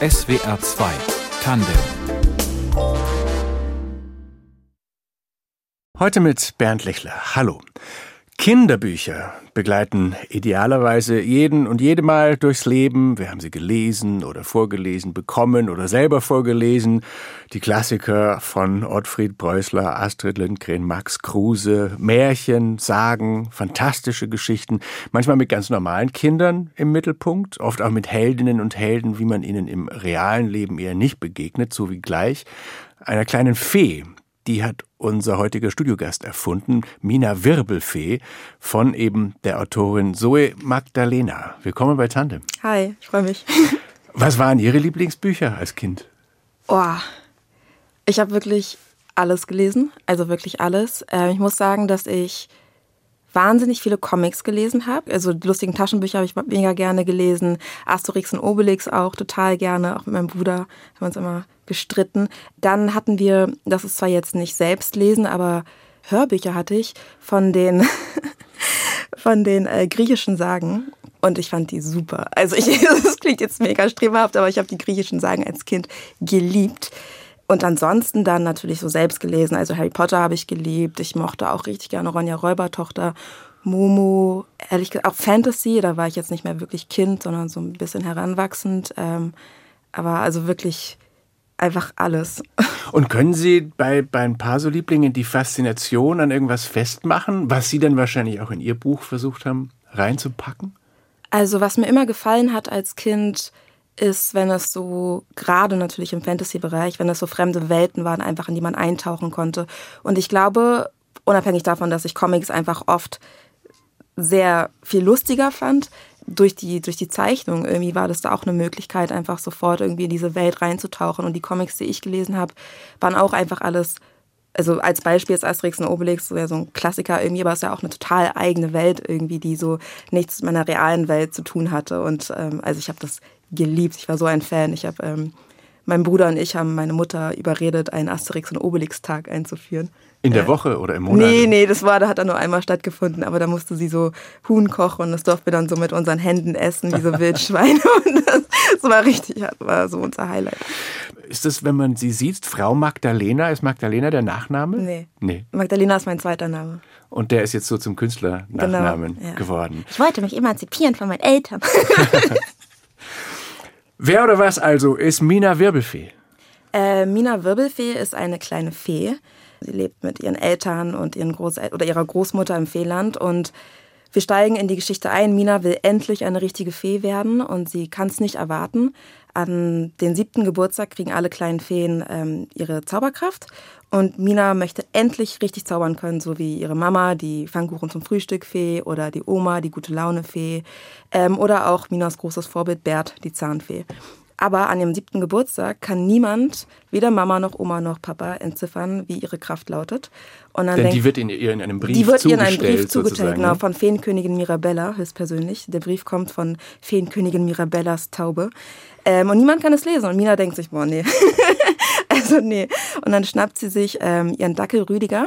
SWR 2 Tandem Heute mit Bernd Lechler. Hallo. Kinderbücher begleiten idealerweise jeden und jede Mal durchs Leben. Wir haben sie gelesen oder vorgelesen bekommen oder selber vorgelesen. Die Klassiker von Ottfried Preußler, Astrid Lindgren, Max Kruse, Märchen, Sagen, fantastische Geschichten, manchmal mit ganz normalen Kindern im Mittelpunkt, oft auch mit Heldinnen und Helden, wie man ihnen im realen Leben eher nicht begegnet, so wie gleich einer kleinen Fee, die hat unser heutiger Studiogast erfunden, Mina Wirbelfee von eben der Autorin Zoe Magdalena. Willkommen bei Tandem. Hi, ich freue mich. Was waren Ihre Lieblingsbücher als Kind? Oh, ich habe wirklich alles gelesen, also wirklich alles. Äh, ich muss sagen, dass ich wahnsinnig viele Comics gelesen habe. Also die lustigen Taschenbücher habe ich mega gerne gelesen. Asterix und Obelix auch total gerne. Auch mit meinem Bruder haben wir uns immer gestritten. Dann hatten wir, das ist zwar jetzt nicht selbst lesen, aber Hörbücher hatte ich von den, von den äh, griechischen Sagen. Und ich fand die super. Also ich, das klingt jetzt mega streberhaft, aber ich habe die griechischen Sagen als Kind geliebt. Und ansonsten dann natürlich so selbst gelesen. Also Harry Potter habe ich geliebt. Ich mochte auch richtig gerne Ronja Räubertochter, Momo, ehrlich gesagt auch Fantasy. Da war ich jetzt nicht mehr wirklich Kind, sondern so ein bisschen heranwachsend. Ähm, aber also wirklich einfach alles. Und können Sie bei, bei ein paar so Lieblingen die Faszination an irgendwas festmachen, was Sie dann wahrscheinlich auch in Ihr Buch versucht haben reinzupacken? Also was mir immer gefallen hat als Kind, ist, wenn es so, gerade natürlich im Fantasy-Bereich, wenn es so fremde Welten waren, einfach in die man eintauchen konnte. Und ich glaube, unabhängig davon, dass ich Comics einfach oft sehr viel lustiger fand, durch die, durch die Zeichnung irgendwie war das da auch eine Möglichkeit, einfach sofort irgendwie in diese Welt reinzutauchen. Und die Comics, die ich gelesen habe, waren auch einfach alles also als Beispiel ist Asterix und Obelix so, ja, so ein Klassiker irgendwie, aber es ist ja auch eine total eigene Welt irgendwie, die so nichts mit meiner realen Welt zu tun hatte. Und ähm, also ich habe das geliebt. Ich war so ein Fan. Ich habe, ähm, mein Bruder und ich haben meine Mutter überredet, einen Asterix- und Obelix-Tag einzuführen. In der äh, Woche oder im Monat? Nee, nee, das war, da hat er nur einmal stattgefunden, aber da musste sie so Huhn kochen und das durften wir dann so mit unseren Händen essen, wie so Wildschweine. und das, das war richtig, das war so unser Highlight. Ist das, wenn man sie sieht, Frau Magdalena? Ist Magdalena der Nachname? Nee. Nee. Magdalena ist mein zweiter Name. Und der ist jetzt so zum Künstlernachnamen Genau, ja. geworden. Ich wollte mich emanzipieren von meinen Eltern. Wer oder was also ist Mina Wirbelfee? Äh, Mina Wirbelfee ist eine kleine Fee. Sie lebt mit ihren Eltern und ihren Großel oder ihrer Großmutter im Feenland und wir steigen in die Geschichte ein. Mina will endlich eine richtige Fee werden und sie kann es nicht erwarten. An den siebten Geburtstag kriegen alle kleinen Feen ähm, ihre Zauberkraft und Mina möchte endlich richtig zaubern können, so wie ihre Mama, die Pfannkuchen zum Frühstück Fee oder die Oma, die gute Laune Fee ähm, oder auch Minas großes Vorbild Bert, die Zahnfee. Aber an ihrem siebten Geburtstag kann niemand, weder Mama noch Oma noch Papa, entziffern, wie ihre Kraft lautet. Und dann Denn denkt, die wird in, ihr in einem Brief die wird ihr in einem zugestellt. Brief sozusagen, genau, ne? von Feenkönigin Mirabella höchstpersönlich. Der Brief kommt von Feenkönigin Mirabellas Taube. Ähm, und niemand kann es lesen. Und Mina denkt sich, boah, nee. also nee. Und dann schnappt sie sich ähm, ihren Dackel Rüdiger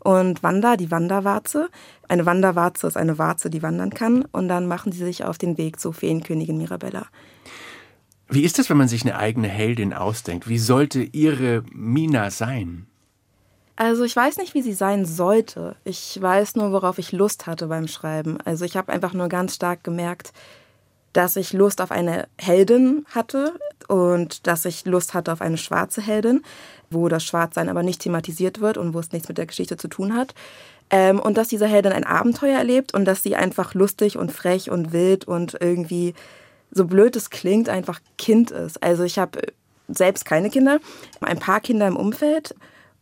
und Wanda, die Wanderwarze. Eine Wanderwarze ist eine Warze, die wandern kann. Und dann machen sie sich auf den Weg zu Feenkönigin Mirabella. Wie ist das, wenn man sich eine eigene Heldin ausdenkt? Wie sollte ihre Mina sein? Also ich weiß nicht, wie sie sein sollte. Ich weiß nur, worauf ich Lust hatte beim Schreiben. Also ich habe einfach nur ganz stark gemerkt, dass ich Lust auf eine Heldin hatte und dass ich Lust hatte auf eine schwarze Heldin, wo das Schwarzsein aber nicht thematisiert wird und wo es nichts mit der Geschichte zu tun hat. Ähm, und dass diese Heldin ein Abenteuer erlebt und dass sie einfach lustig und frech und wild und irgendwie, so blöd es klingt, einfach Kind ist. Also ich habe selbst keine Kinder, ein paar Kinder im Umfeld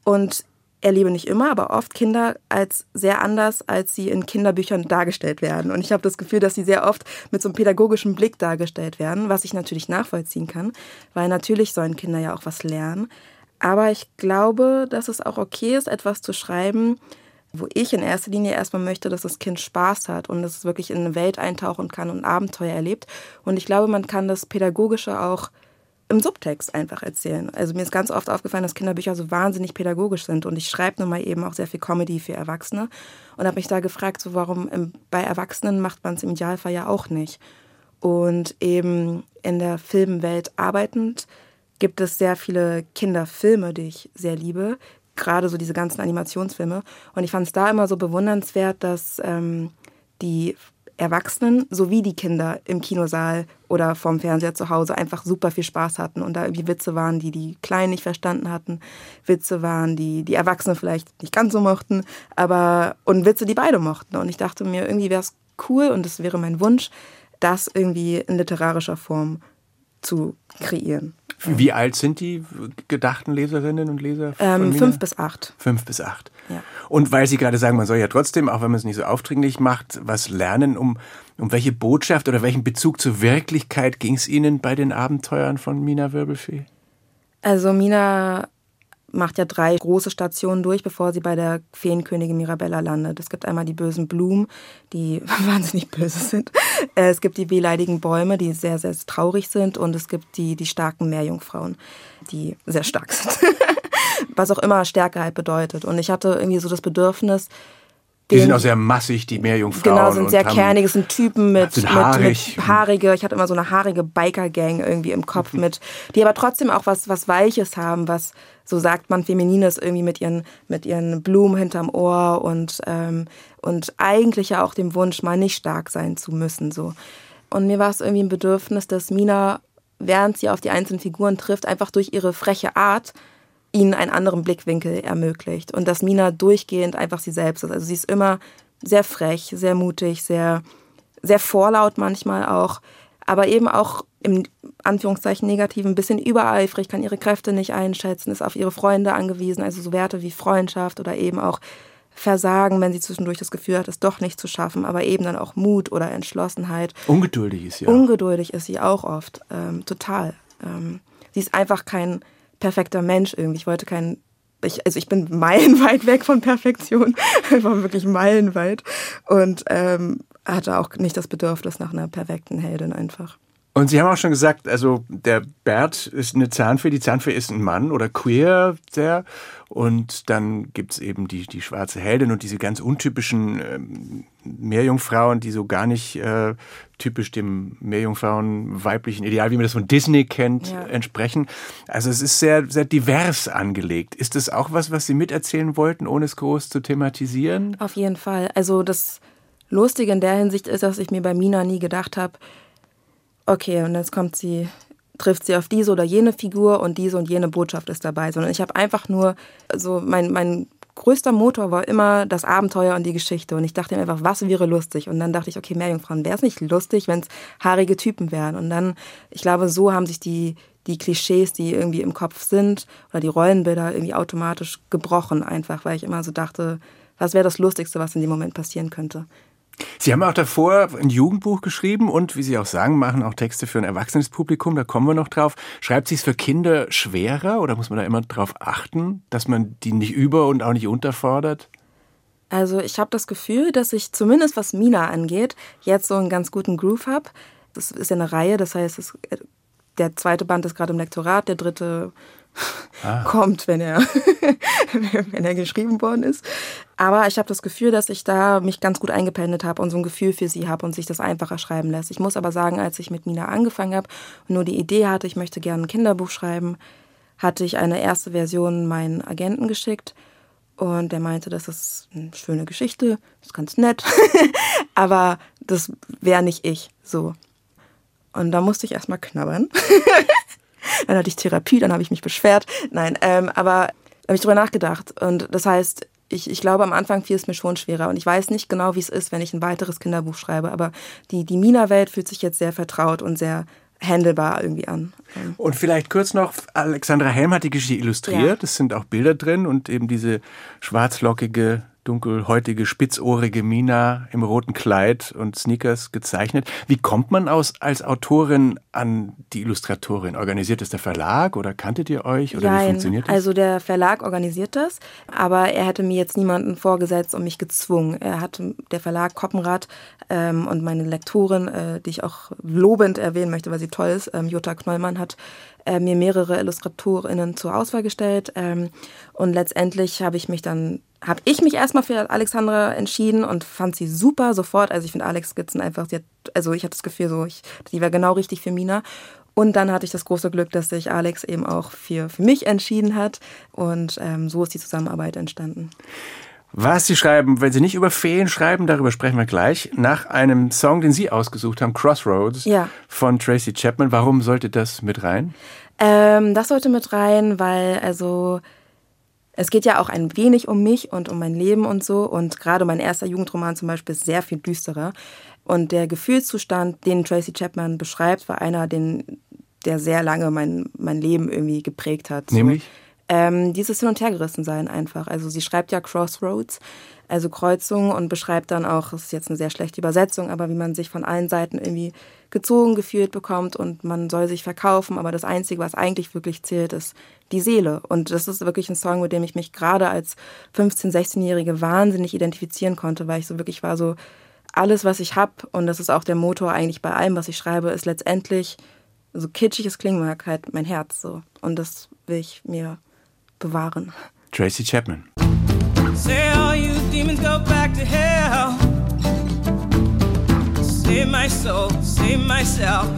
und erlebe nicht immer, aber oft Kinder als sehr anders, als sie in Kinderbüchern dargestellt werden. Und ich habe das Gefühl, dass sie sehr oft mit so einem pädagogischen Blick dargestellt werden, was ich natürlich nachvollziehen kann, weil natürlich sollen Kinder ja auch was lernen. Aber ich glaube, dass es auch okay ist, etwas zu schreiben, wo ich in erster Linie erstmal möchte, dass das Kind Spaß hat und dass es wirklich in eine Welt eintauchen kann und Abenteuer erlebt. Und ich glaube, man kann das Pädagogische auch im Subtext einfach erzählen. Also mir ist ganz oft aufgefallen, dass Kinderbücher so wahnsinnig pädagogisch sind und ich schreibe nun mal eben auch sehr viel Comedy für Erwachsene und habe mich da gefragt, so warum im, bei Erwachsenen macht man es im Idealfall ja auch nicht. Und eben in der Filmwelt arbeitend gibt es sehr viele Kinderfilme, die ich sehr liebe. Gerade so diese ganzen Animationsfilme. Und ich fand es da immer so bewundernswert, dass ähm, die Erwachsenen sowie die Kinder im Kinosaal oder vorm Fernseher zu Hause einfach super viel Spaß hatten und da irgendwie Witze waren, die die Kleinen nicht verstanden hatten, Witze waren, die die Erwachsenen vielleicht nicht ganz so mochten, aber und Witze, die beide mochten. Und ich dachte mir, irgendwie wäre es cool und es wäre mein Wunsch, das irgendwie in literarischer Form zu kreieren. Wie alt sind die gedachten Leserinnen und Leser? Ähm, fünf bis acht. Fünf bis acht. Ja. Und weil Sie gerade sagen, man soll ja trotzdem, auch wenn man es nicht so aufdringlich macht, was lernen, um, um welche Botschaft oder welchen Bezug zur Wirklichkeit ging es Ihnen bei den Abenteuern von Mina Wirbelfee? Also Mina macht ja drei große Stationen durch, bevor sie bei der Feenkönigin Mirabella landet. Es gibt einmal die bösen Blumen, die wahnsinnig böse sind. Äh, es gibt die wehleidigen Bäume, die sehr, sehr traurig sind. Und es gibt die, die starken Meerjungfrauen, die sehr stark sind. Was auch immer Stärke halt bedeutet. Und ich hatte irgendwie so das Bedürfnis, die sind auch sehr massig, die Meerjungfrauen. Genau, sind sehr kernig, sind Typen mit, sind haarig. mit haarige, ich hatte immer so eine haarige Biker-Gang irgendwie im Kopf mhm. mit, die aber trotzdem auch was, was Weiches haben, was, so sagt man, Feminines irgendwie mit ihren, mit ihren Blumen hinterm Ohr und, ähm, und eigentlich ja auch dem Wunsch, mal nicht stark sein zu müssen, so. Und mir war es irgendwie ein Bedürfnis, dass Mina, während sie auf die einzelnen Figuren trifft, einfach durch ihre freche Art ihnen einen anderen Blickwinkel ermöglicht. Und dass Mina durchgehend einfach sie selbst ist. Also sie ist immer sehr frech, sehr mutig, sehr, sehr vorlaut manchmal auch, aber eben auch im Anführungszeichen negativen ein bisschen übereifrig, kann ihre Kräfte nicht einschätzen, ist auf ihre Freunde angewiesen, also so Werte wie Freundschaft oder eben auch Versagen, wenn sie zwischendurch das Gefühl hat, es doch nicht zu schaffen, aber eben dann auch Mut oder Entschlossenheit. Ungeduldig ist sie auch. Ungeduldig ist sie auch oft, ähm, total. Ähm, sie ist einfach kein perfekter Mensch irgendwie. Ich wollte keinen ich, also ich bin meilenweit weg von Perfektion, einfach wirklich meilenweit und ähm, hatte auch nicht das Bedürfnis nach einer perfekten Heldin einfach. Und Sie haben auch schon gesagt, also der Bert ist eine Zahnfee, die Zahnfee ist ein Mann oder queer, der. Und dann gibt's eben die, die schwarze Heldin und diese ganz untypischen ähm, Meerjungfrauen, die so gar nicht äh, typisch dem Meerjungfrauen weiblichen Ideal, wie man das von Disney kennt, ja. entsprechen. Also es ist sehr, sehr divers angelegt. Ist das auch was, was Sie miterzählen wollten, ohne es groß zu thematisieren? Auf jeden Fall. Also das Lustige in der Hinsicht ist, dass ich mir bei Mina nie gedacht habe, okay, und jetzt kommt sie, trifft sie auf diese oder jene Figur und diese und jene Botschaft ist dabei, sondern ich habe einfach nur, also mein, mein größter Motor war immer das Abenteuer und die Geschichte. Und ich dachte mir einfach, was wäre lustig? Und dann dachte ich, okay, Meerjungfrauen, wäre es nicht lustig, wenn es haarige Typen wären? Und dann, ich glaube, so haben sich die, die Klischees, die irgendwie im Kopf sind, oder die Rollenbilder irgendwie automatisch gebrochen, einfach, weil ich immer so dachte, was wäre das Lustigste, was in dem Moment passieren könnte? Sie haben auch davor ein Jugendbuch geschrieben und, wie Sie auch sagen, machen auch Texte für ein erwachsenes Publikum, da kommen wir noch drauf. Schreibt sich es für Kinder schwerer oder muss man da immer darauf achten, dass man die nicht über- und auch nicht unterfordert? Also ich habe das Gefühl, dass ich zumindest was Mina angeht, jetzt so einen ganz guten Groove habe. Das ist ja eine Reihe, das heißt, es, der zweite Band ist gerade im Lektorat, der dritte ah. kommt, wenn er, wenn er geschrieben worden ist. Aber ich habe das Gefühl, dass ich da mich ganz gut eingependelt habe und so ein Gefühl für sie habe und sich das einfacher schreiben lässt. Ich muss aber sagen, als ich mit Mina angefangen habe und nur die Idee hatte, ich möchte gerne ein Kinderbuch schreiben, hatte ich eine erste Version meinen Agenten geschickt. Und der meinte, das ist eine schöne Geschichte, ist ganz nett, aber das wäre nicht ich so. Und da musste ich erstmal knabbern. Dann hatte ich Therapie, dann habe ich mich beschwert. Nein, ähm, aber habe ich drüber nachgedacht. Und das heißt, ich, ich glaube, am Anfang fiel es mir schon schwerer. Und ich weiß nicht genau, wie es ist, wenn ich ein weiteres Kinderbuch schreibe. Aber die, die Mina-Welt fühlt sich jetzt sehr vertraut und sehr handelbar irgendwie an. Und vielleicht kurz noch, Alexandra Helm hat die Geschichte illustriert. Ja. Es sind auch Bilder drin und eben diese schwarzlockige dunkelhäutige, spitzohrige Mina im roten Kleid und Sneakers gezeichnet. Wie kommt man aus, als Autorin an die Illustratorin? Organisiert das der Verlag oder kanntet ihr euch oder Nein, wie funktioniert das? Also der Verlag organisiert das, aber er hätte mir jetzt niemanden vorgesetzt und mich gezwungen. Er hat der Verlag Koppenrad ähm, und meine Lektorin, äh, die ich auch lobend erwähnen möchte, weil sie toll ist, ähm, Jutta Knollmann hat äh, mir mehrere Illustratorinnen zur Auswahl gestellt ähm, und letztendlich habe ich mich dann habe ich mich erstmal für Alexandra entschieden und fand sie super sofort. Also ich finde Alex Skizzen einfach, hat, also ich hatte das Gefühl so, ich, die war genau richtig für Mina. Und dann hatte ich das große Glück, dass sich Alex eben auch für, für mich entschieden hat. Und ähm, so ist die Zusammenarbeit entstanden. Was Sie schreiben, wenn Sie nicht über Feen schreiben, darüber sprechen wir gleich, nach einem Song, den Sie ausgesucht haben, Crossroads ja. von Tracy Chapman. Warum sollte das mit rein? Ähm, das sollte mit rein, weil also es geht ja auch ein wenig um mich und um mein Leben und so. Und gerade mein erster Jugendroman zum Beispiel ist sehr viel düsterer. Und der Gefühlszustand, den Tracy Chapman beschreibt, war einer, den, der sehr lange mein, mein Leben irgendwie geprägt hat. Nämlich? So, ähm, dieses Hin- und Hergerissensein einfach. Also sie schreibt ja Crossroads, also Kreuzungen und beschreibt dann auch, das ist jetzt eine sehr schlechte Übersetzung, aber wie man sich von allen Seiten irgendwie gezogen gefühlt bekommt und man soll sich verkaufen, aber das Einzige, was eigentlich wirklich zählt, ist die Seele. Und das ist wirklich ein Song, mit dem ich mich gerade als 15-, 16-Jährige wahnsinnig identifizieren konnte, weil ich so wirklich war so, alles, was ich habe, und das ist auch der Motor eigentlich bei allem, was ich schreibe, ist letztendlich, so kitschig es klingen mag, halt mein Herz so. Und das will ich mir bewahren. Tracy Chapman. Say all you demons go back to hell. Save my soul, save myself.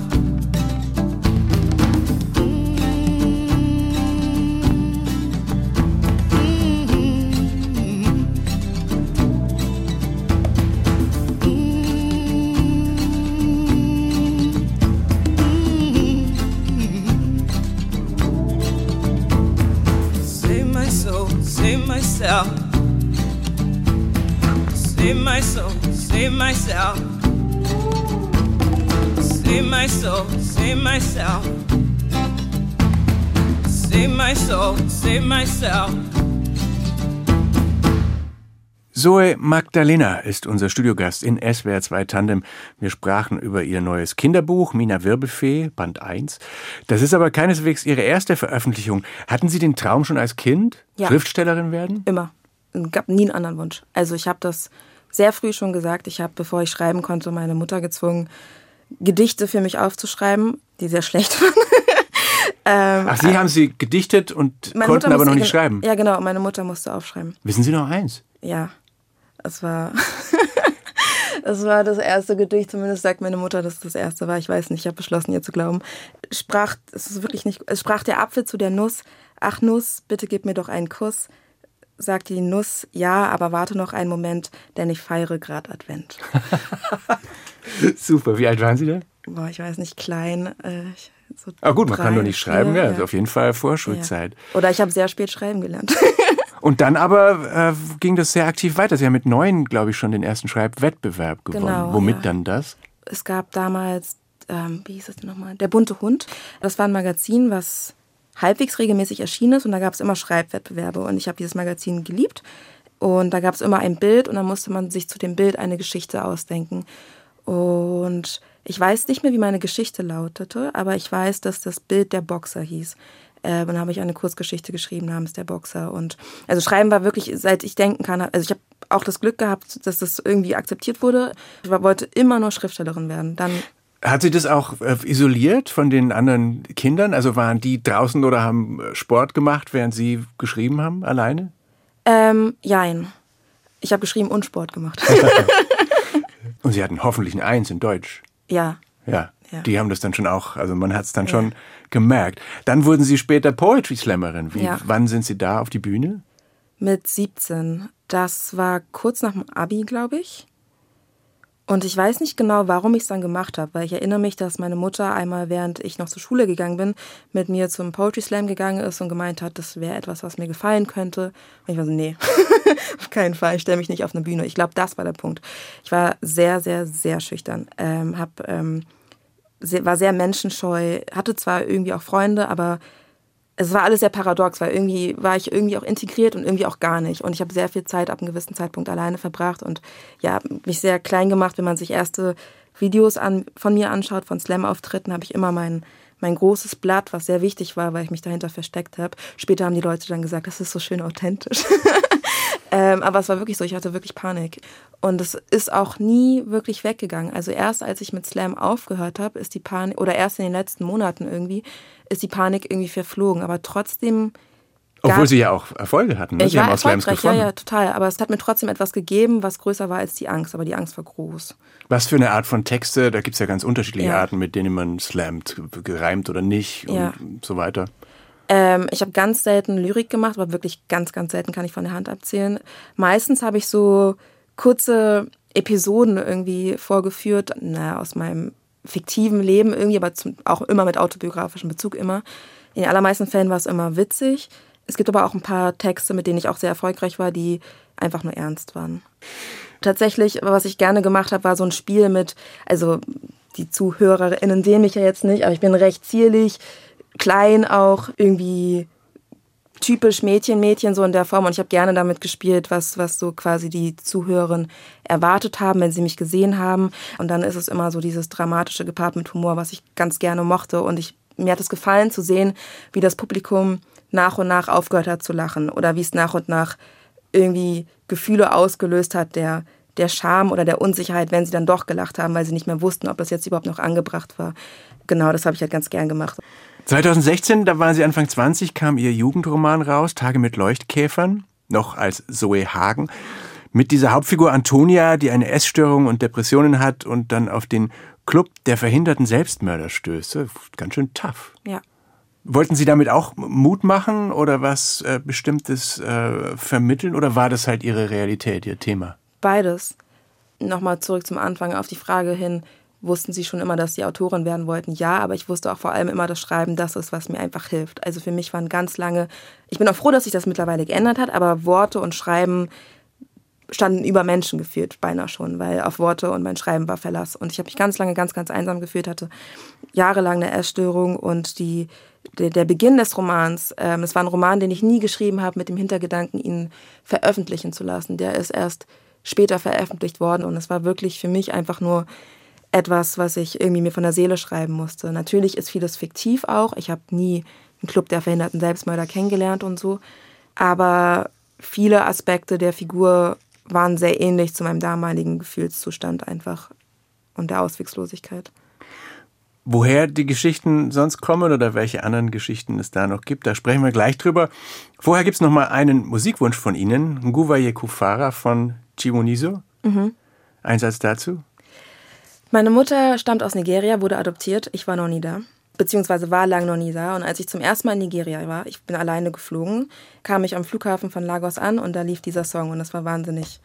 Save myself. Save my soul, save myself. Save my soul, save myself. Save my soul, save myself. Zoe Magdalena ist unser Studiogast in SWR 2 Tandem. Wir sprachen über ihr neues Kinderbuch Mina Wirbelfee, Band 1. Das ist aber keineswegs ihre erste Veröffentlichung. Hatten Sie den Traum schon als Kind? Ja. Schriftstellerin werden? Immer. Es gab nie einen anderen Wunsch. Also ich habe das sehr früh schon gesagt. Ich habe, bevor ich schreiben konnte, meine Mutter gezwungen, Gedichte für mich aufzuschreiben, die sehr schlecht waren. ähm, Ach, Sie haben sie gedichtet und konnten aber noch nicht schreiben. Ja, genau. Meine Mutter musste aufschreiben. Wissen Sie noch eins? Ja, es war. Es war das erste Gedicht, zumindest sagt meine Mutter, dass es das erste war. Ich weiß nicht, ich habe beschlossen, ihr zu glauben. Sprach, es ist wirklich nicht, es sprach der Apfel zu der Nuss. Ach Nuss, bitte gib mir doch einen Kuss. Sagte die Nuss, ja, aber warte noch einen Moment, denn ich feiere grad Advent. Super. Wie alt waren Sie da? Boah, ich weiß nicht, klein. Äh, so Ah gut, man drei, kann doch nicht schreiben. vier, Ja, also auf jeden Fall Vorschulzeit. Ja. Oder ich habe sehr spät schreiben gelernt. Und dann aber äh, ging das sehr aktiv weiter. Sie haben mit neun, glaube ich, schon den ersten Schreibwettbewerb gewonnen. Genau, Womit ja. dann das? es gab damals, ähm, wie hieß es denn nochmal? Der bunte Hund. Das war ein Magazin, was halbwegs regelmäßig erschienen ist und da gab es immer Schreibwettbewerbe und ich habe dieses Magazin geliebt und da gab es immer ein Bild und dann musste man sich zu dem Bild eine Geschichte ausdenken und ich weiß nicht mehr, wie meine Geschichte lautete, aber ich weiß, dass das Bild der Boxer hieß. Äh, dann habe ich eine Kurzgeschichte geschrieben namens der Boxer und also Schreiben war wirklich, seit ich denken kann, also ich habe auch das Glück gehabt, dass das irgendwie akzeptiert wurde. Ich wollte immer nur Schriftstellerin werden. Dann Hat sie das auch äh, isoliert von den anderen Kindern? Also waren die draußen oder haben äh, Sport gemacht, während sie geschrieben haben, alleine? Ähm, jein. Ich habe geschrieben und Sport gemacht. Und sie hatten hoffentlich ein Eins in Deutsch. ja. Ja, Ja. die haben das dann schon auch, also man hat es dann schon gemerkt. Dann wurden sie später Poetry Slammerin. Wie, Ja. Wann sind sie da auf die Bühne? Mit 17. Das war kurz nach dem Abi, glaube ich. Und ich weiß nicht genau, warum ich es dann gemacht habe, weil ich erinnere mich, dass meine Mutter einmal, während ich noch zur Schule gegangen bin, mit mir zum Poetry Slam gegangen ist und gemeint hat, das wäre etwas, was mir gefallen könnte. Und ich war so, nee, auf keinen Fall, ich stelle mich nicht auf eine Bühne. Ich glaube, das war der Punkt. Ich war sehr, sehr, sehr schüchtern. Ähm, hab, ähm, war sehr menschenscheu, hatte zwar irgendwie auch Freunde, aber es war alles sehr paradox, weil irgendwie war ich irgendwie auch integriert und irgendwie auch gar nicht. Und ich habe sehr viel Zeit ab einem gewissen Zeitpunkt alleine verbracht und ja, mich sehr klein gemacht. Wenn man sich erste Videos an, von mir anschaut, von Slam-Auftritten, habe ich immer mein, mein großes Blatt, was sehr wichtig war, weil ich mich dahinter versteckt habe. Später haben die Leute dann gesagt, das ist so schön authentisch. ähm, aber es war wirklich so, ich hatte wirklich Panik. Und es ist auch nie wirklich weggegangen. Also erst als ich mit Slam aufgehört habe, ist die Panik, oder erst in den letzten Monaten irgendwie, ist die Panik irgendwie verflogen. Aber trotzdem Obwohl Sie ja auch Erfolge hatten. Ne? Ich Sie haben auch Slams erfolgreich, ja, gewonnen. ja, total. Aber es hat mir trotzdem etwas gegeben, was größer war als die Angst. Aber die Angst war groß. Was für eine Art von Texte? Da gibt's ja ganz unterschiedliche Ja. Arten, mit denen man slammt, gereimt oder nicht Ja. und so weiter. Ähm, ich habe ganz selten Lyrik gemacht, aber wirklich ganz, ganz selten kann ich von der Hand abzählen. Meistens habe ich so kurze Episoden irgendwie vorgeführt, naja, aus meinem fiktiven Leben irgendwie, aber zum, auch immer mit autobiografischem Bezug immer. In den allermeisten Fällen war es immer witzig. Es gibt aber auch ein paar Texte, mit denen ich auch sehr erfolgreich war, die einfach nur ernst waren. Tatsächlich, was ich gerne gemacht habe, war so ein Spiel mit, also die ZuhörerInnen sehen mich ja jetzt nicht, aber ich bin recht zierlich, klein auch, irgendwie typisch Mädchen, Mädchen so in der Form. Und ich habe gerne damit gespielt, was, was so quasi die Zuhörerinnen erwartet haben, wenn sie mich gesehen haben. Und dann ist es immer so dieses dramatische gepaart mit Humor, was ich ganz gerne mochte. Und ich, mir hat es gefallen zu sehen, wie das Publikum nach und nach aufgehört hat zu lachen oder wie es nach und nach irgendwie Gefühle ausgelöst hat, der, der Scham oder der Unsicherheit, wenn sie dann doch gelacht haben, weil sie nicht mehr wussten, ob das jetzt überhaupt noch angebracht war. Genau, das habe ich halt ganz gern gemacht. 2016, da waren Sie Anfang 20, kam Ihr Jugendroman raus, Tage mit Leuchtkäfern, noch als Zoe Hagen, mit dieser Hauptfigur Antonia, die eine Essstörung und Depressionen hat und dann auf den Club der verhinderten Selbstmörder stößt. Ganz schön tough. Ja. Wollten Sie damit auch Mut machen oder was äh, Bestimmtes äh, vermitteln oder war das halt Ihre Realität, Ihr Thema? Beides. Nochmal zurück zum Anfang auf die Frage hin, wussten Sie schon immer, dass Sie Autorin werden wollten? Ja, aber ich wusste auch vor allem immer, dass Schreiben das ist, was mir einfach hilft. Also für mich waren ganz lange, ich bin auch froh, dass sich das mittlerweile geändert hat, aber Worte und Schreiben standen über Menschen gefühlt, beinahe schon, weil auf Worte und mein Schreiben war Verlass. Und ich habe mich ganz lange ganz, ganz einsam gefühlt, hatte jahrelang eine Essstörung und die, der, der Beginn des Romans, ähm, es war ein Roman, den ich nie geschrieben habe, mit dem Hintergedanken, ihn veröffentlichen zu lassen. Der ist erst später veröffentlicht worden und es war wirklich für mich einfach nur etwas, was ich irgendwie mir von der Seele schreiben musste. Natürlich ist vieles fiktiv auch. Ich habe nie einen Club der verhinderten Selbstmörder kennengelernt und so. Aber viele Aspekte der Figur waren sehr ähnlich zu meinem damaligen Gefühlszustand einfach und der Auswegslosigkeit. Woher die Geschichten sonst kommen oder welche anderen Geschichten es da noch gibt, da sprechen wir gleich drüber. Vorher gibt's noch mal einen Musikwunsch von Ihnen, Nguvaye Kufara von Chiwoniso. Mhm. Ein Satz dazu? Meine Mutter stammt aus Nigeria, wurde adoptiert. Ich war noch nie da. Beziehungsweise war lang noch nie da. Und als ich zum ersten Mal in Nigeria war, ich bin alleine geflogen, kam ich am Flughafen von Lagos an und da lief dieser Song und das war wahnsinnig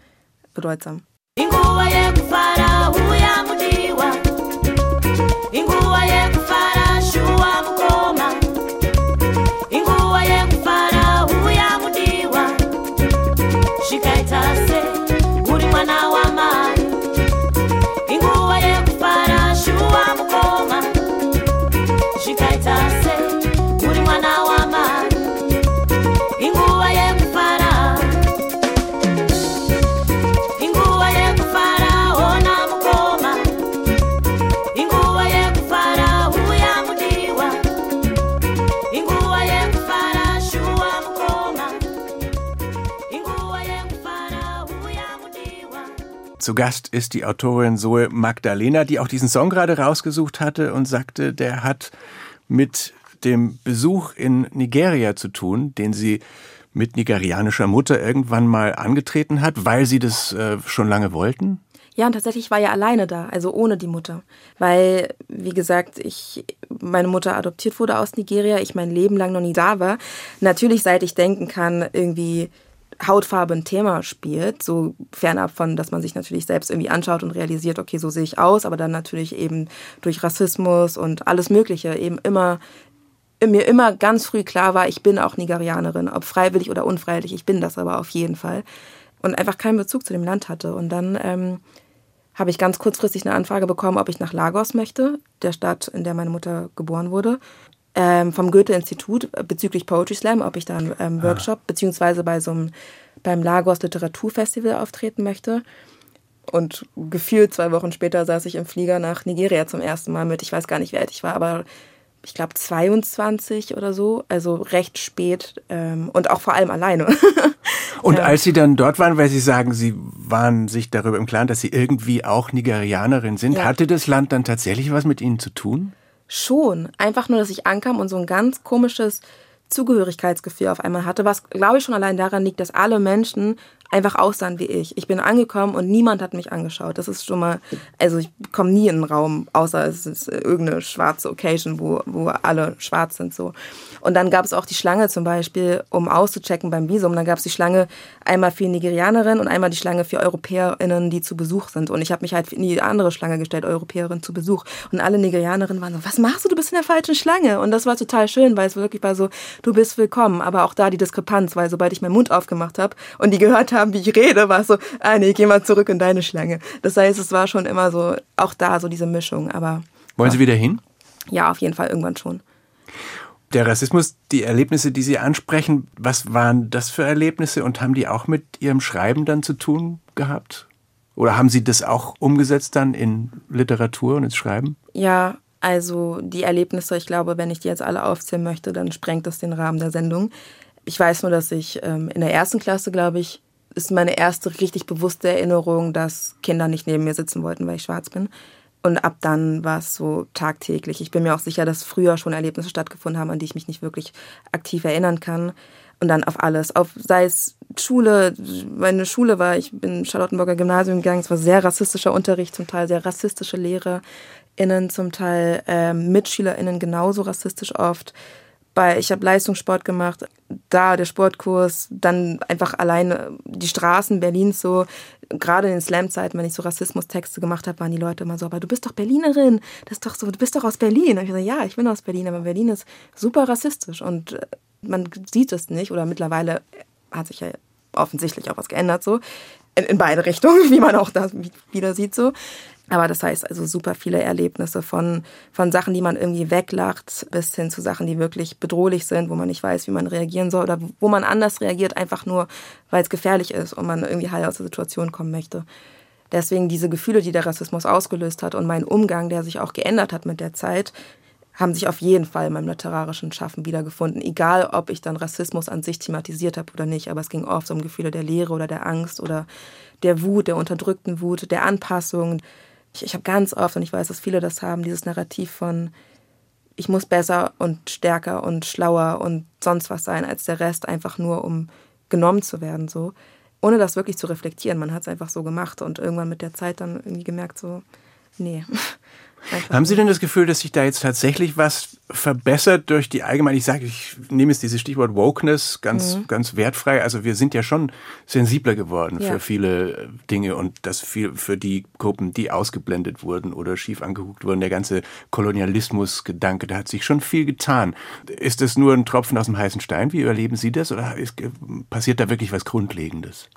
bedeutsam. inguva Zu Gast ist die Autorin Zoe Magdalena, die auch diesen Song gerade rausgesucht hatte und sagte, der hat mit dem Besuch in Nigeria zu tun, den sie mit nigerianischer Mutter irgendwann mal angetreten hat, weil sie das äh, schon lange wollten. Ja, und tatsächlich war ja alleine da, also ohne die Mutter. Weil, wie gesagt, ich, meine Mutter adoptiert wurde aus Nigeria, ich mein Leben lang noch nie da war. Natürlich, seit ich denken kann, irgendwie Hautfarbe ein Thema spielt, so fernab von, dass man sich natürlich selbst irgendwie anschaut und realisiert, okay, so sehe ich aus, aber dann natürlich eben durch Rassismus und alles Mögliche eben immer mir immer ganz früh klar war, ich bin auch Nigerianerin, ob freiwillig oder unfreiwillig, ich bin das aber auf jeden Fall. Und einfach keinen Bezug zu dem Land hatte. Und dann ähm, habe ich ganz kurzfristig eine Anfrage bekommen, ob ich nach Lagos möchte, der Stadt, in der meine Mutter geboren wurde, ähm, vom Goethe-Institut bezüglich Poetry Slam, ob ich da einen ähm, Workshop beziehungsweise bei so einem beim Lagos Literaturfestival auftreten möchte. Und gefühlt zwei Wochen später saß ich im Flieger nach Nigeria zum ersten Mal mit, ich weiß gar nicht, wie alt ich war, aber ich glaube 22 oder so, also recht spät ähm, und auch vor allem alleine. Und Ja. als Sie dann dort waren, weil Sie sagen, Sie waren sich darüber im Klaren, dass Sie irgendwie auch Nigerianerin sind, Ja. hatte das Land dann tatsächlich was mit Ihnen zu tun? Schon. Einfach nur, dass ich ankam und so ein ganz komisches Zugehörigkeitsgefühl auf einmal hatte, was glaube ich schon allein daran liegt, dass alle Menschen einfach aussahen wie ich. Ich bin angekommen und niemand hat mich angeschaut. Das ist schon mal, also ich komme nie in einen Raum, außer es ist irgendeine schwarze Occasion, wo, wo alle schwarz sind so. Und dann gab es auch die Schlange zum Beispiel, um auszuchecken beim Visum. Dann gab es die Schlange einmal für Nigerianerinnen und einmal die Schlange für EuropäerInnen, die zu Besuch sind. Und ich habe mich halt in die andere Schlange gestellt, Europäerin zu Besuch. Und alle Nigerianerinnen waren so, was machst du? Du bist in der falschen Schlange. Und das war total schön, weil es wirklich war so, du bist willkommen. Aber auch da die Diskrepanz, weil sobald ich meinen Mund aufgemacht habe und die gehört haben, wie ich rede, war es so, ah nee, geh mal zurück in deine Schlange. Das heißt, es war schon immer so, auch da so diese Mischung. Aber Wollen Sie wieder hin? ja, auf jeden Fall irgendwann schon. Der Rassismus, die Erlebnisse, die Sie ansprechen, was waren das für Erlebnisse und haben die auch mit Ihrem Schreiben dann zu tun gehabt? Oder haben Sie das auch umgesetzt dann in Literatur und ins Schreiben? Ja, also die Erlebnisse, ich glaube, wenn ich die jetzt alle aufzählen möchte, dann sprengt das den Rahmen der Sendung. Ich weiß nur, dass ich ähm, in der ersten Klasse, glaube ich, ist meine erste richtig bewusste Erinnerung, dass Kinder nicht neben mir sitzen wollten, weil ich schwarz bin. Und ab dann war es so tagtäglich. Ich bin mir auch sicher, dass früher schon Erlebnisse stattgefunden haben, an die ich mich nicht wirklich aktiv erinnern kann. Und dann auf alles. Auf, sei es Schule, meine Schule war, ich bin Charlottenburger Gymnasium gegangen, es war sehr rassistischer Unterricht, zum Teil sehr rassistische LehrerInnen, zum Teil ähm, MitschülerInnen genauso rassistisch oft. Bei, ich habe Leistungssport gemacht, da der Sportkurs, dann einfach alleine die Straßen Berlins so, gerade in den Slam-Zeiten, wenn ich so Rassismustexte gemacht habe, waren die Leute immer so, aber du bist doch Berlinerin, das ist doch so, du bist doch aus Berlin. Und ich so, ja, ich bin aus Berlin, aber Berlin ist super rassistisch und äh, man sieht es nicht oder mittlerweile hat sich ja offensichtlich auch was geändert so in, in beide Richtungen, wie man auch da wieder sieht so. Aber das heißt also super viele Erlebnisse von, von Sachen, die man irgendwie weglacht, bis hin zu Sachen, die wirklich bedrohlich sind, wo man nicht weiß, wie man reagieren soll oder wo man anders reagiert, einfach nur, weil es gefährlich ist und man irgendwie heil aus der Situation kommen möchte. Deswegen diese Gefühle, die der Rassismus ausgelöst hat und mein Umgang, der sich auch geändert hat mit der Zeit, haben sich auf jeden Fall in meinem literarischen Schaffen wiedergefunden. Egal, ob ich dann Rassismus an sich thematisiert habe oder nicht, aber es ging oft um Gefühle der Leere oder der Angst oder der Wut, der unterdrückten Wut, der Anpassung. Ich, ich habe ganz oft, und ich weiß, dass viele das haben, dieses Narrativ von, ich muss besser und stärker und schlauer und sonst was sein als der Rest, einfach nur um genommen zu werden, so. Ohne das wirklich zu reflektieren. Man hat es einfach so gemacht und irgendwann mit der Zeit dann irgendwie gemerkt, so, nee. Einfach Haben Sie denn das Gefühl, dass sich da jetzt tatsächlich was verbessert durch die allgemeine, ich sage, ich nehme jetzt dieses Stichwort Wokeness ganz, Mhm. ganz wertfrei. Also wir sind ja schon sensibler geworden Ja. für viele Dinge und das viel für die Gruppen, die ausgeblendet wurden oder schief angeguckt wurden. Der ganze Kolonialismus-Gedanke, da hat sich schon viel getan. Ist das nur ein Tropfen aus dem heißen Stein? Wie erleben Sie das? Oder ist, passiert da wirklich was Grundlegendes?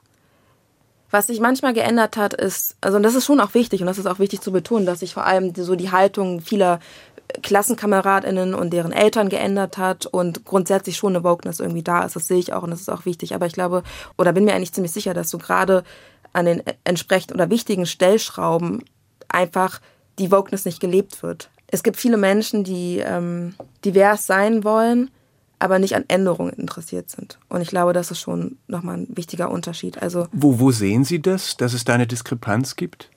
Was sich manchmal geändert hat, ist, also und das ist schon auch wichtig und das ist auch wichtig zu betonen, dass sich vor allem so die Haltung vieler KlassenkameradInnen und deren Eltern geändert hat und grundsätzlich schon eine Wokeness irgendwie da ist. Das sehe ich auch und das ist auch wichtig. Aber ich glaube, oder bin mir eigentlich ziemlich sicher, dass so gerade an den entsprechenden oder wichtigen Stellschrauben einfach die Wokeness nicht gelebt wird. Es gibt viele Menschen, die ähm, divers sein wollen, aber nicht an Änderungen interessiert sind. Und ich glaube, das ist schon nochmal ein wichtiger Unterschied. Also Wo, wo sehen Sie das, dass es da eine Diskrepanz gibt?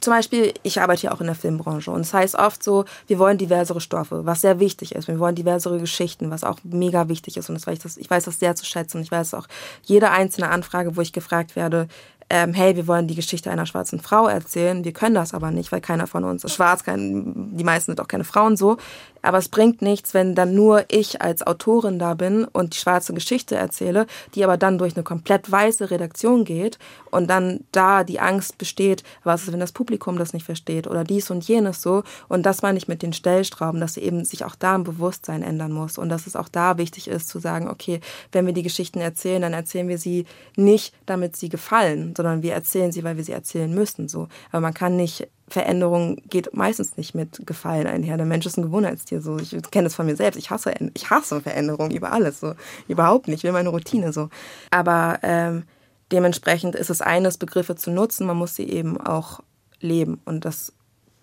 zum Beispiel, ich arbeite ja auch in der Filmbranche und es heißt oft so, wir wollen diversere Stoffe, was sehr wichtig ist. Wir wollen diversere Geschichten, was auch mega wichtig ist und das weiß ich, das, ich weiß das sehr zu schätzen und ich weiß auch jede einzelne Anfrage, wo ich gefragt werde, ähm, hey, wir wollen die Geschichte einer schwarzen Frau erzählen, wir können das aber nicht, weil keiner von uns ist schwarz, kein, die meisten sind auch keine Frauen so. Aber es bringt nichts, wenn dann nur ich als Autorin da bin und die schwarze Geschichte erzähle, die aber dann durch eine komplett weiße Redaktion geht und dann da die Angst besteht, was ist, wenn das Publikum das nicht versteht oder dies und jenes so. Und das meine ich mit den Stellstrauben, dass eben sich auch da ein Bewusstsein ändern muss und dass es auch da wichtig ist zu sagen, okay, wenn wir die Geschichten erzählen, dann erzählen wir sie nicht, damit sie gefallen, sondern wir erzählen sie, weil wir sie erzählen müssen. So. Aber man kann nicht Veränderung geht meistens nicht mit Gefallen einher. Der Mensch ist ein Gewohnheitstier. So, ich kenne das von mir selbst. Ich hasse, ich hasse Veränderung über alles. So, überhaupt nicht. Ich will meine Routine so. Aber ähm, dementsprechend ist es eines, Begriffe zu nutzen. Man muss sie eben auch leben und das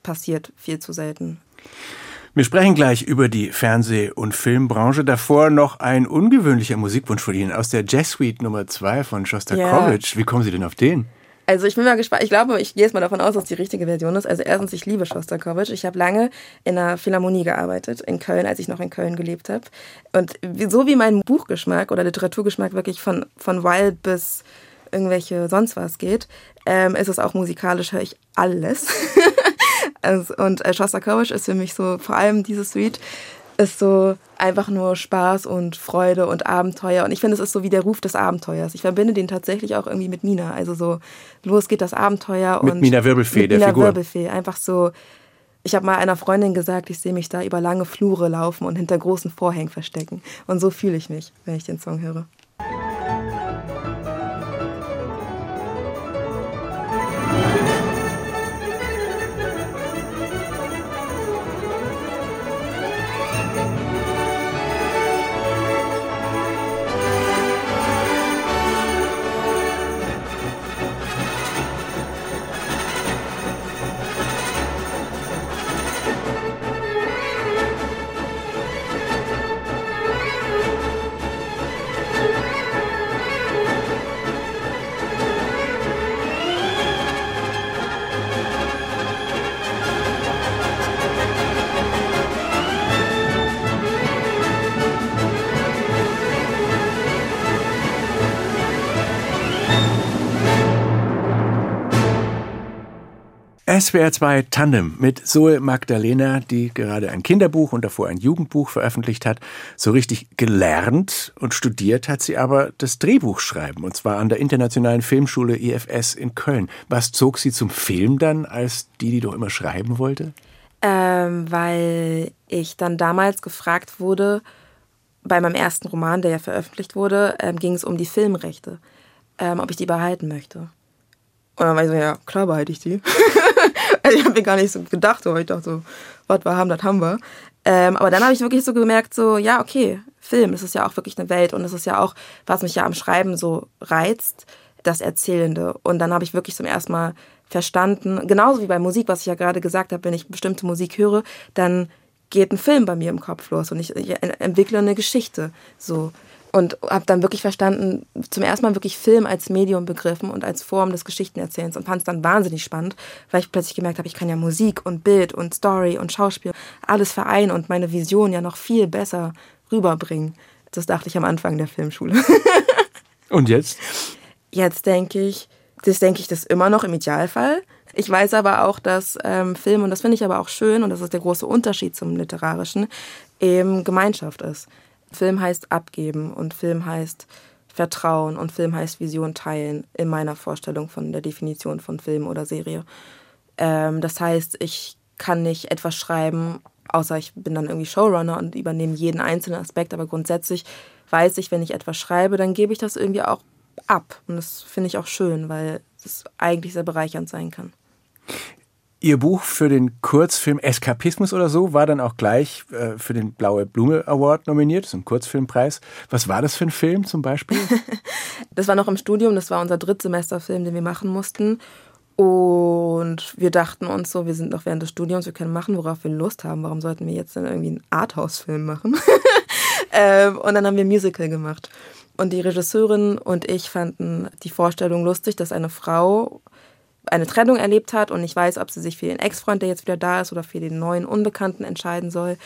passiert viel zu selten. Wir sprechen gleich über die Fernseh- und Filmbranche. Davor noch ein ungewöhnlicher Musikwunsch von Ihnen aus der Jazz Suite Nummer 2 von Shostakovich. Wie kommen Sie denn auf den? Also ich bin mal gespannt. Ich glaube, ich gehe jetzt mal davon aus, dass die richtige Version ist. Also erstens, ich liebe Schostakowitsch. Ich habe lange in einer Philharmonie gearbeitet, in Köln, als ich noch in Köln gelebt habe. Und so wie mein Buchgeschmack oder Literaturgeschmack wirklich von, von Wild bis irgendwelche sonst was geht, ähm, ist es auch musikalisch, höre ich alles. also, und äh, Schostakowitsch ist für mich so, vor allem diese Suite, ist so einfach nur Spaß und Freude und Abenteuer. Und ich finde, es ist so wie der Ruf des Abenteuers. Ich verbinde den tatsächlich auch irgendwie mit Mina. Also so, los geht das Abenteuer. Mit und Mina Wirbelfee, mit der Mina Figur. Wirbelfee. Einfach so, ich habe mal einer Freundin gesagt, ich sehe mich da über lange Flure laufen und hinter großen Vorhängen verstecken. Und so fühle ich mich, wenn ich den Song höre. SWR 2 Tandem mit Zoe Magdalena, die gerade ein Kinderbuch und davor ein Jugendbuch veröffentlicht hat. So richtig gelernt und studiert hat sie aber das Drehbuchschreiben und zwar an der Internationalen Filmschule IFS in Köln. Was zog sie zum Film dann als die, die doch immer schreiben wollte? Ähm, weil ich dann damals gefragt wurde, bei meinem ersten Roman, der ja veröffentlicht wurde, ähm, ging es um die Filmrechte, ähm, ob ich die behalten möchte. Und dann war ich so, ja, klar behalte ich die. also ich habe mir gar nicht so gedacht, aber ich dachte so, was wir haben, das haben wir. Ähm, aber dann habe ich wirklich so gemerkt, so, ja, okay, Film, das ist ja auch wirklich eine Welt und das ist ja auch, was mich ja am Schreiben so reizt, das Erzählende. Und dann habe ich wirklich zum ersten Mal verstanden, genauso wie bei Musik, was ich ja gerade gesagt habe, wenn ich bestimmte Musik höre, dann geht ein Film bei mir im Kopf los und ich, ich entwickle eine Geschichte. So. Und habe dann wirklich verstanden, zum ersten Mal wirklich Film als Medium begriffen und als Form des Geschichtenerzählens und fand es dann wahnsinnig spannend, weil ich plötzlich gemerkt habe, ich kann ja Musik und Bild und Story und Schauspiel alles vereinen und meine Vision ja noch viel besser rüberbringen. Das dachte ich am Anfang der Filmschule. Und jetzt? Jetzt denke ich, das denke ich das immer noch im Idealfall. Ich weiß aber auch, dass ähm, Film, und das finde ich aber auch schön, und das ist der große Unterschied zum Literarischen, eben Gemeinschaft ist. Film heißt abgeben und Film heißt Vertrauen und Film heißt Vision teilen in meiner Vorstellung von der Definition von Film oder Serie. Ähm, das heißt, ich kann nicht etwas schreiben, außer ich bin dann irgendwie Showrunner und übernehme jeden einzelnen Aspekt, aber grundsätzlich weiß ich, wenn ich etwas schreibe, dann gebe ich das irgendwie auch ab. Und das finde ich auch schön, weil es eigentlich sehr bereichernd sein kann. Ihr Buch für den Kurzfilm Eskapismus oder so war dann auch gleich äh, für den Blaue Blume Award nominiert, so ein Kurzfilmpreis. Was war das für ein Film zum Beispiel? Das war noch im Studium, das war unser Drittsemesterfilm, den wir machen mussten. Und wir dachten uns so, wir sind noch während des Studiums, wir können machen, worauf wir Lust haben. Warum sollten wir jetzt dann irgendwie einen Arthouse-Film machen? ähm, und dann haben wir ein Musical gemacht. Und die Regisseurin und ich fanden die Vorstellung lustig, dass eine Frau eine Trennung erlebt hat und nicht weiß, ob sie sich für den Ex-Freund, der jetzt wieder da ist, oder für den neuen Unbekannten entscheiden soll.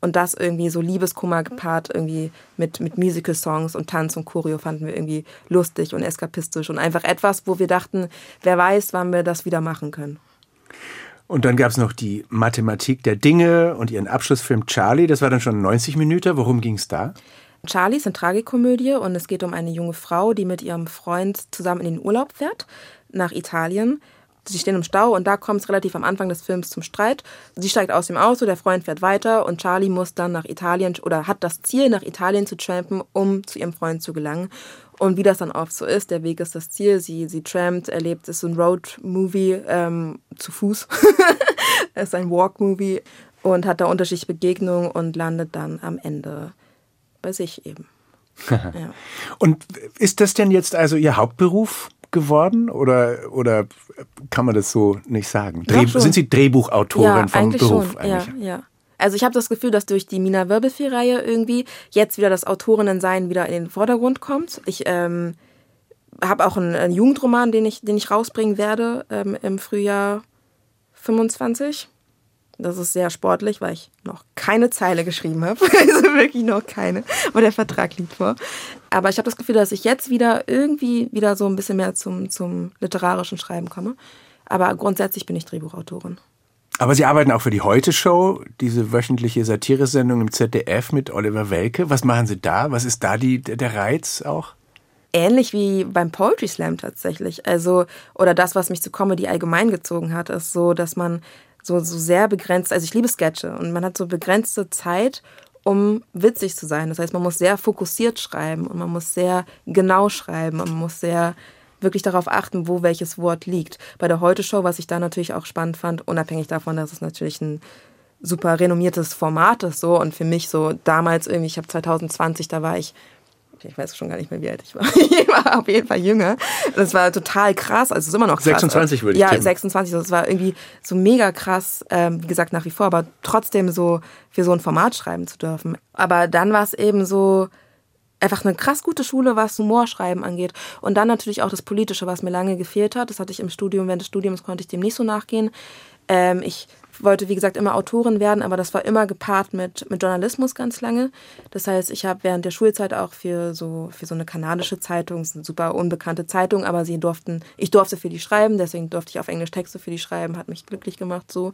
Und das irgendwie so Liebeskummer gepaart irgendwie mit, mit Musical-Songs und Tanz und Choreo fanden wir irgendwie lustig und eskapistisch und einfach etwas, wo wir dachten, wer weiß, wann wir das wieder machen können. Und dann gab es noch die Mathematik der Dinge und ihren Abschlussfilm Charlie. Das war dann schon 90 Minuten. Worum ging es da? Charlie ist eine Tragikomödie und es geht um eine junge Frau, die mit ihrem Freund zusammen in den Urlaub fährt nach Italien. Sie stehen im Stau und da kommt es relativ am Anfang des Films zum Streit. Sie steigt aus dem Auto, der Freund fährt weiter und Charlie muss dann nach Italien oder hat das Ziel, nach Italien zu trampen, um zu ihrem Freund zu gelangen. Und wie das dann oft so ist, der Weg ist das Ziel. Sie, sie trampt, erlebt, es ist so ein Road-Movie ähm, zu Fuß. es ist ein Walk-Movie und hat da unterschiedliche Begegnungen und landet dann am Ende bei sich eben. ja. Und ist das denn jetzt also Ihr Hauptberuf geworden oder, oder kann man das so nicht sagen? Dreh, sind Sie Drehbuchautorin ja, vom eigentlich Beruf? schon. eigentlich? Ja, ja. Also ich habe das Gefühl, dass durch die Mina Wirbelfee-Reihe irgendwie jetzt wieder das Autorinnensein wieder in den Vordergrund kommt. Ich ähm, habe auch einen, einen, Jugendroman, den ich, den ich rausbringen werde ähm, im Frühjahr 25. Das ist sehr sportlich, weil ich noch keine Zeile geschrieben habe. Also wirklich noch keine. Aber der Vertrag liegt vor. Aber ich habe das Gefühl, dass ich jetzt wieder irgendwie wieder so ein bisschen mehr zum, zum literarischen Schreiben komme. Aber grundsätzlich bin ich Drehbuchautorin. Aber Sie arbeiten auch für die Heute-Show, diese wöchentliche Satiresendung im ZDF mit Oliver Welke. Was machen Sie da? Was ist da die, der Reiz auch? Ähnlich wie beim Poetry Slam tatsächlich. Also, oder das, was mich zu Comedy allgemein gezogen hat, ist so, dass man so, so sehr begrenzt, also ich liebe Sketche und man hat so begrenzte Zeit, um witzig zu sein. Das heißt, man muss sehr fokussiert schreiben und man muss sehr genau schreiben und man muss sehr wirklich darauf achten, wo welches Wort liegt. Bei der Heute-Show, was ich da natürlich auch spannend fand, unabhängig davon, dass es natürlich ein super renommiertes Format ist so und für mich so damals irgendwie, ich habe 2020, da war ich ich weiß schon gar nicht mehr, wie alt ich war. Ich war auf jeden Fall jünger. Das war total krass. Also es ist immer noch krass. 26 würde ich Ja, tippen. 26. Das war irgendwie so mega krass, ähm, wie gesagt, nach wie vor, aber trotzdem so für so ein Format schreiben zu dürfen. Aber dann war es eben so, einfach eine krass gute Schule, was Humorschreiben angeht. Und dann natürlich auch das Politische, was mir lange gefehlt hat. Das hatte ich im Studium, während des Studiums konnte ich dem nicht so nachgehen. Ähm, ich wollte, wie gesagt, immer Autorin werden, aber das war immer gepaart mit, mit Journalismus ganz lange. Das heißt, ich habe während der Schulzeit auch für so, für so eine kanadische Zeitung, eine super unbekannte Zeitung, aber sie durften, ich durfte für die schreiben, deswegen durfte ich auf Englisch Texte für die schreiben, hat mich glücklich gemacht so.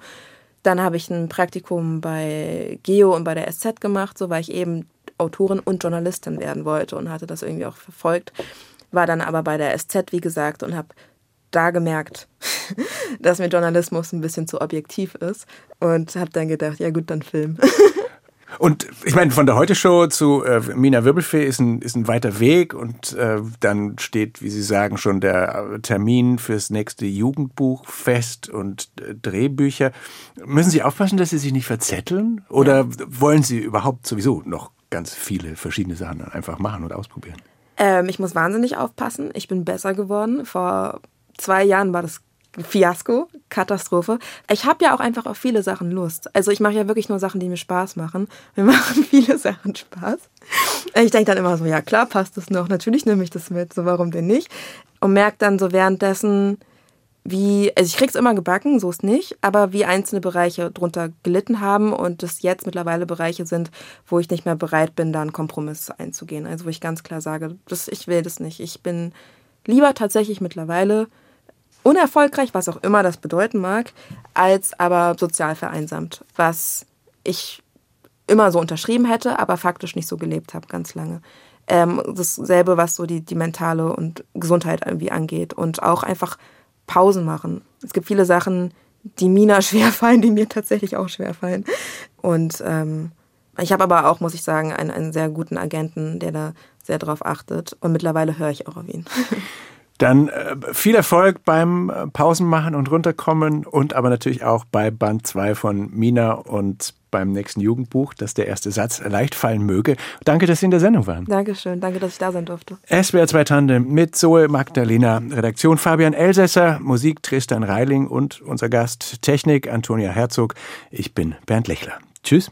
Dann habe ich ein Praktikum bei Geo und bei der SZ gemacht, so weil ich eben Autorin und Journalistin werden wollte und hatte das irgendwie auch verfolgt. War dann aber bei der SZ, wie gesagt, und habe da gemerkt, dass mir Journalismus ein bisschen zu objektiv ist und habe dann gedacht, ja gut, dann Film. Und ich meine, von der Heute-Show zu äh, Mina Wirbelfee ist ein, ist ein weiter Weg und äh, dann steht, wie Sie sagen, schon der Termin fürs nächste Jugendbuch fest und äh, Drehbücher. Müssen Sie aufpassen, dass Sie sich nicht verzetteln? Oder ja. wollen Sie überhaupt sowieso noch ganz viele verschiedene Sachen einfach machen und ausprobieren? Ähm, ich muss wahnsinnig aufpassen. Ich bin besser geworden. Vor zwei Jahren war das Fiasko, Katastrophe. Ich habe ja auch einfach auf viele Sachen Lust. Also ich mache ja wirklich nur Sachen, die mir Spaß machen. Mir machen viele Sachen Spaß. Ich denke dann immer so, ja klar, passt das noch. Natürlich nehme ich das mit, so warum denn nicht? Und merke dann so währenddessen, wie, also ich krieg's immer gebacken, so ist nicht, aber wie einzelne Bereiche drunter gelitten haben und es jetzt mittlerweile Bereiche sind, wo ich nicht mehr bereit bin, da einen Kompromiss einzugehen. Also wo ich ganz klar sage, das, ich will das nicht. Ich bin lieber tatsächlich mittlerweile unerfolgreich, was auch immer das bedeuten mag, als aber sozial vereinsamt, was ich immer so unterschrieben hätte, aber faktisch nicht so gelebt habe, ganz lange. Ähm, dasselbe, was so die, die mentale und Gesundheit irgendwie angeht und auch einfach Pausen machen. Es gibt viele Sachen, die Mina schwerfallen, die mir tatsächlich auch schwerfallen. Und ähm, ich habe aber auch, muss ich sagen, einen, einen sehr guten Agenten, der da sehr drauf achtet. Und mittlerweile höre ich auch auf ihn. Dann äh, viel Erfolg beim äh, Pausenmachen und runterkommen und aber natürlich auch bei Band 2 von Mina und beim nächsten Jugendbuch, dass der erste Satz leicht fallen möge. Danke, dass Sie in der Sendung waren. Dankeschön, danke, dass ich da sein durfte. SWR 2 Tandem mit Zoe Magdalena, Redaktion Fabian Elsässer, Musik Tristan Reiling und unser Gast Technik Antonia Herzog. Ich bin Bernd Lechler. Tschüss.